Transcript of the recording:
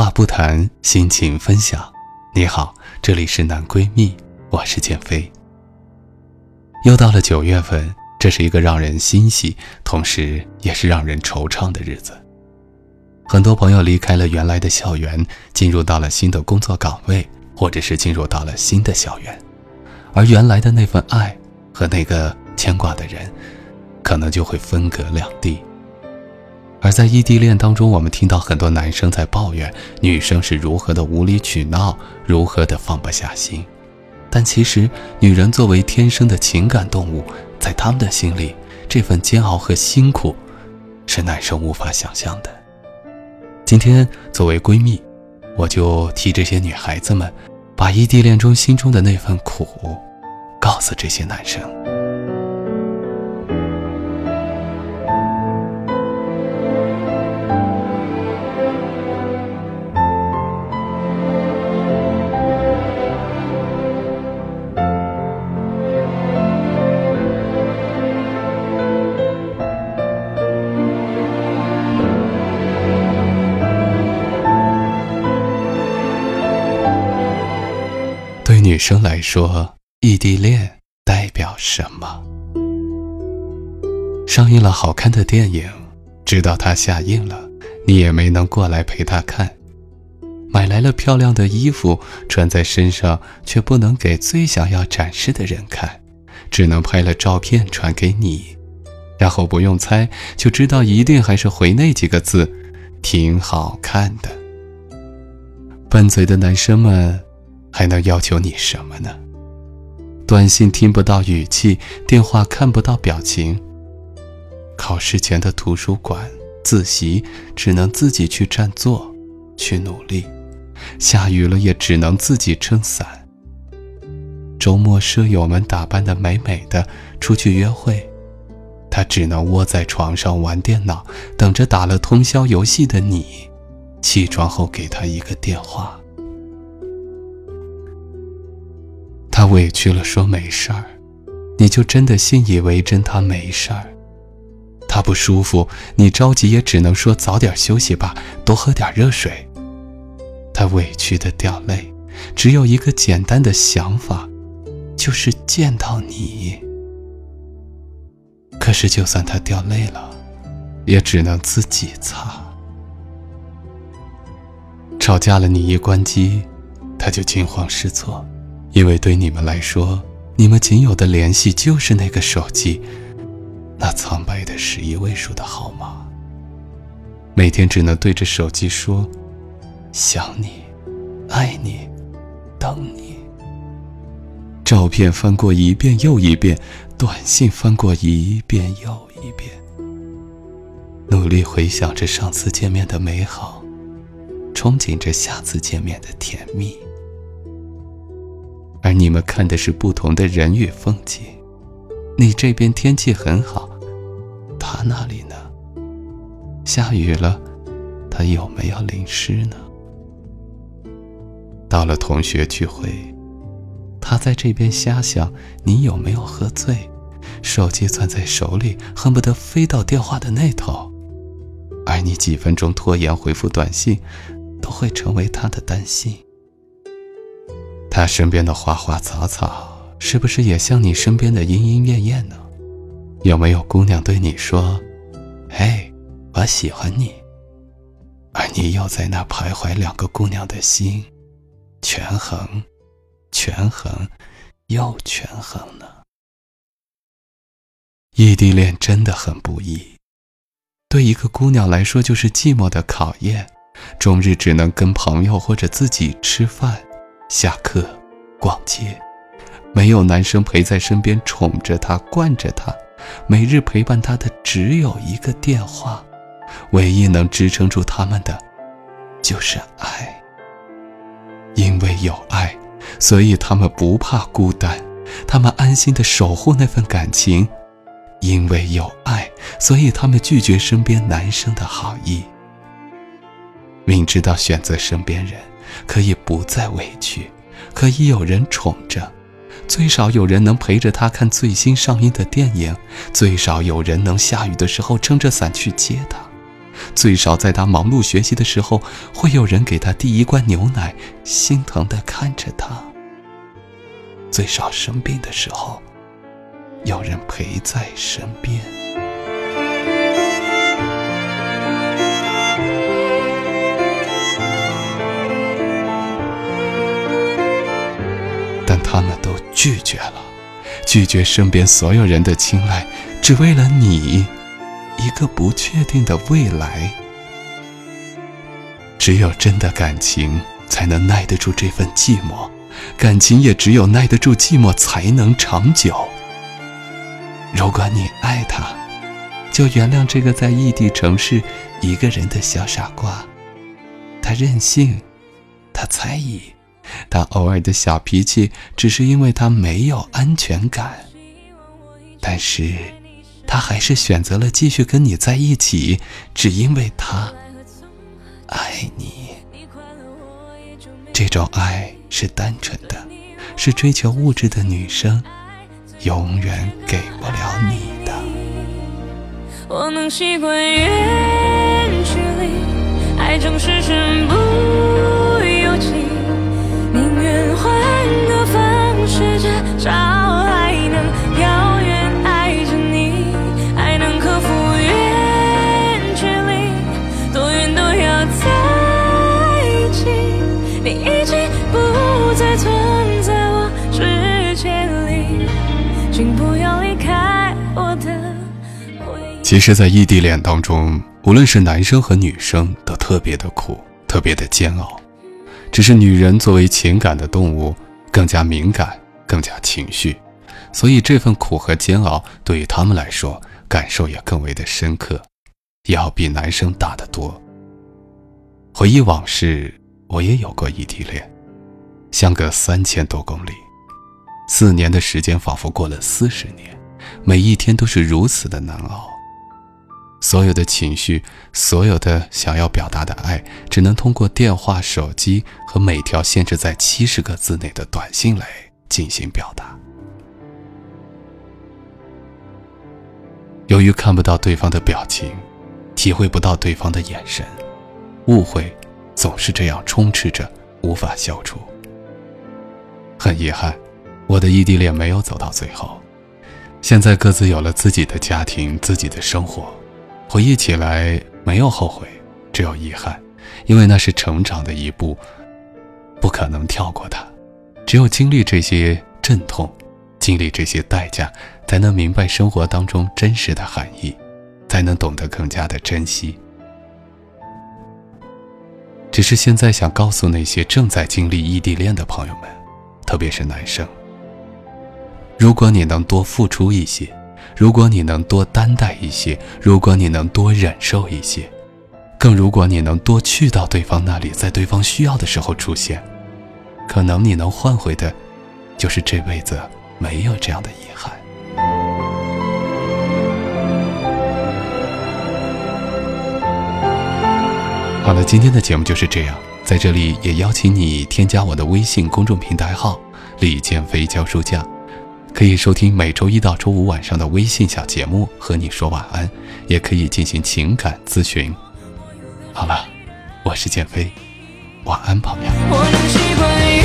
话不谈，心情分享。你好，这里是男闺蜜，我是建飞。又到了九月份，这是一个让人欣喜，同时也是让人惆怅的日子。很多朋友离开了原来的校园，进入到了新的工作岗位，或者是进入到了新的校园，而原来的那份爱和那个牵挂的人，可能就会分隔两地。而在异地恋当中，我们听到很多男生在抱怨女生是如何的无理取闹，如何的放不下心。但其实，女人作为天生的情感动物，在他们的心里，这份煎熬和辛苦，是男生无法想象的。今天作为闺蜜，我就替这些女孩子们，把异地恋中心中的那份苦，告诉这些男生。女生来说，异地恋代表什么？上映了好看的电影，知道它下映了，你也没能过来陪他看；买来了漂亮的衣服，穿在身上却不能给最想要展示的人看，只能拍了照片传给你，然后不用猜就知道一定还是回那几个字：挺好看的。笨嘴的男生们。还能要求你什么呢？短信听不到语气，电话看不到表情。考试前的图书馆自习，只能自己去占座，去努力。下雨了也只能自己撑伞。周末舍友们打扮的美美的出去约会，他只能窝在床上玩电脑，等着打了通宵游戏的你，起床后给他一个电话。委屈了，说没事儿，你就真的信以为真，他没事儿。他不舒服，你着急也只能说早点休息吧，多喝点热水。他委屈的掉泪，只有一个简单的想法，就是见到你。可是就算他掉泪了，也只能自己擦。吵架了，你一关机，他就惊慌失措。因为对你们来说，你们仅有的联系就是那个手机，那苍白的十一位数的号码。每天只能对着手机说：“想你，爱你，等你。”照片翻过一遍又一遍，短信翻过一遍又一遍，努力回想着上次见面的美好，憧憬着下次见面的甜蜜。而你们看的是不同的人与风景，你这边天气很好，他那里呢？下雨了，他有没有淋湿呢？到了同学聚会，他在这边瞎想，你有没有喝醉？手机攥在手里，恨不得飞到电话的那头，而你几分钟拖延回复短信，都会成为他的担心。他身边的花花草草，是不是也像你身边的莺莺燕燕呢？有没有姑娘对你说：“嘿，我喜欢你。”而你又在那徘徊两个姑娘的心，权衡，权衡，又权衡呢？异地恋真的很不易，对一个姑娘来说就是寂寞的考验，终日只能跟朋友或者自己吃饭。下课，逛街，没有男生陪在身边宠着她、惯着她，每日陪伴她的只有一个电话，唯一能支撑住他们的，就是爱。因为有爱，所以他们不怕孤单，他们安心的守护那份感情。因为有爱，所以他们拒绝身边男生的好意。明知道选择身边人，可以不再委屈，可以有人宠着，最少有人能陪着他看最新上映的电影，最少有人能下雨的时候撑着伞去接他，最少在他忙碌学习的时候，会有人给他递一罐牛奶，心疼的看着他。最少生病的时候。有人陪在身边，他们都拒绝了，拒绝身边所有人的青睐，只为了你一个不确定的未来。只有真的感情，才能耐得住这份寂寞；感情也只有耐得住寂寞，才能长久。如果你爱他，就原谅这个在异地城市一个人的小傻瓜。他任性，他猜疑，他偶尔的小脾气，只是因为他没有安全感。但是，他还是选择了继续跟你在一起，只因为他爱你。这种爱是单纯的，是追求物质的女生。永远给不了你的。我能习惯远距离，爱总是你已经不再存在我世界里。请不要离开我的回忆其实，在异地恋当中，无论是男生和女生，都特别的苦，特别的煎熬。只是女人作为情感的动物，更加敏感，更加情绪，所以这份苦和煎熬对于他们来说，感受也更为的深刻，要比男生大得多。回忆往事，我也有过异地恋，相隔三千多公里。四年的时间仿佛过了四十年，每一天都是如此的难熬。所有的情绪，所有的想要表达的爱，只能通过电话、手机和每条限制在七十个字内的短信来进行表达。由于看不到对方的表情，体会不到对方的眼神，误会总是这样充斥着，无法消除。很遗憾。我的异地恋没有走到最后，现在各自有了自己的家庭、自己的生活，回忆起来没有后悔，只有遗憾，因为那是成长的一步，不可能跳过它。只有经历这些阵痛，经历这些代价，才能明白生活当中真实的含义，才能懂得更加的珍惜。只是现在想告诉那些正在经历异地恋的朋友们，特别是男生。如果你能多付出一些，如果你能多担待一些，如果你能多忍受一些，更如果你能多去到对方那里，在对方需要的时候出现，可能你能换回的，就是这辈子没有这样的遗好了，今天的节目就是这样，在这里也邀请你添加我的微信公众平台号“李建飞教书匠”。可以收听每周一到周五晚上的微信小节目，和你说晚安，也可以进行情感咨询。好了，我是建飞，晚安，朋友。